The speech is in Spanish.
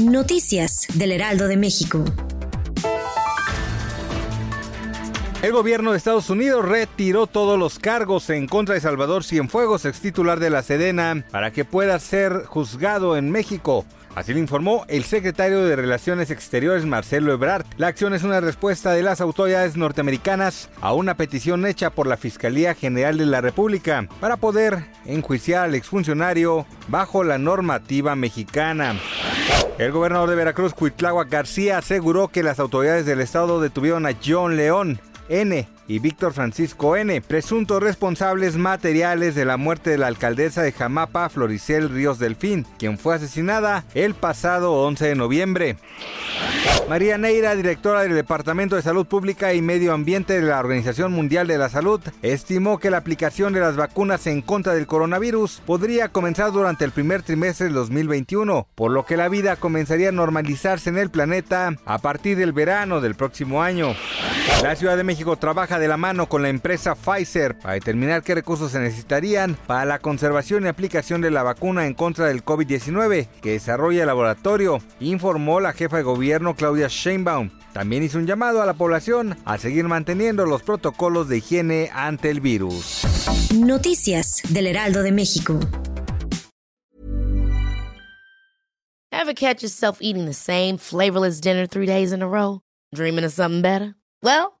Noticias del Heraldo de México. El gobierno de Estados Unidos retiró todos los cargos en contra de Salvador Cienfuegos, ex titular de la Sedena, para que pueda ser juzgado en México. Así lo informó el secretario de Relaciones Exteriores Marcelo Ebrard. La acción es una respuesta de las autoridades norteamericanas a una petición hecha por la Fiscalía General de la República para poder enjuiciar al exfuncionario bajo la normativa mexicana. El gobernador de Veracruz, Cuitláhuac García, aseguró que las autoridades del estado detuvieron a John León, N y Víctor Francisco N., presuntos responsables materiales de la muerte de la alcaldesa de Jamapa, Floricel Ríos Delfín, quien fue asesinada el pasado 11 de noviembre. María Neira, directora del Departamento de Salud Pública y Medio Ambiente de la Organización Mundial de la Salud, estimó que la aplicación de las vacunas en contra del coronavirus podría comenzar durante el primer trimestre del 2021, por lo que la vida comenzaría a normalizarse en el planeta a partir del verano del próximo año. La Ciudad de México trabaja de la mano con la empresa Pfizer para determinar qué recursos se necesitarían para la conservación y aplicación de la vacuna en contra del COVID-19 que desarrolla el laboratorio, informó la jefa de gobierno Claudia Sheinbaum. También hizo un llamado a la población a seguir manteniendo los protocolos de higiene ante el virus. Noticias del Heraldo de México. Ever catch yourself eating the same flavorless dinner three days in a row? Dreaming of something better? Well,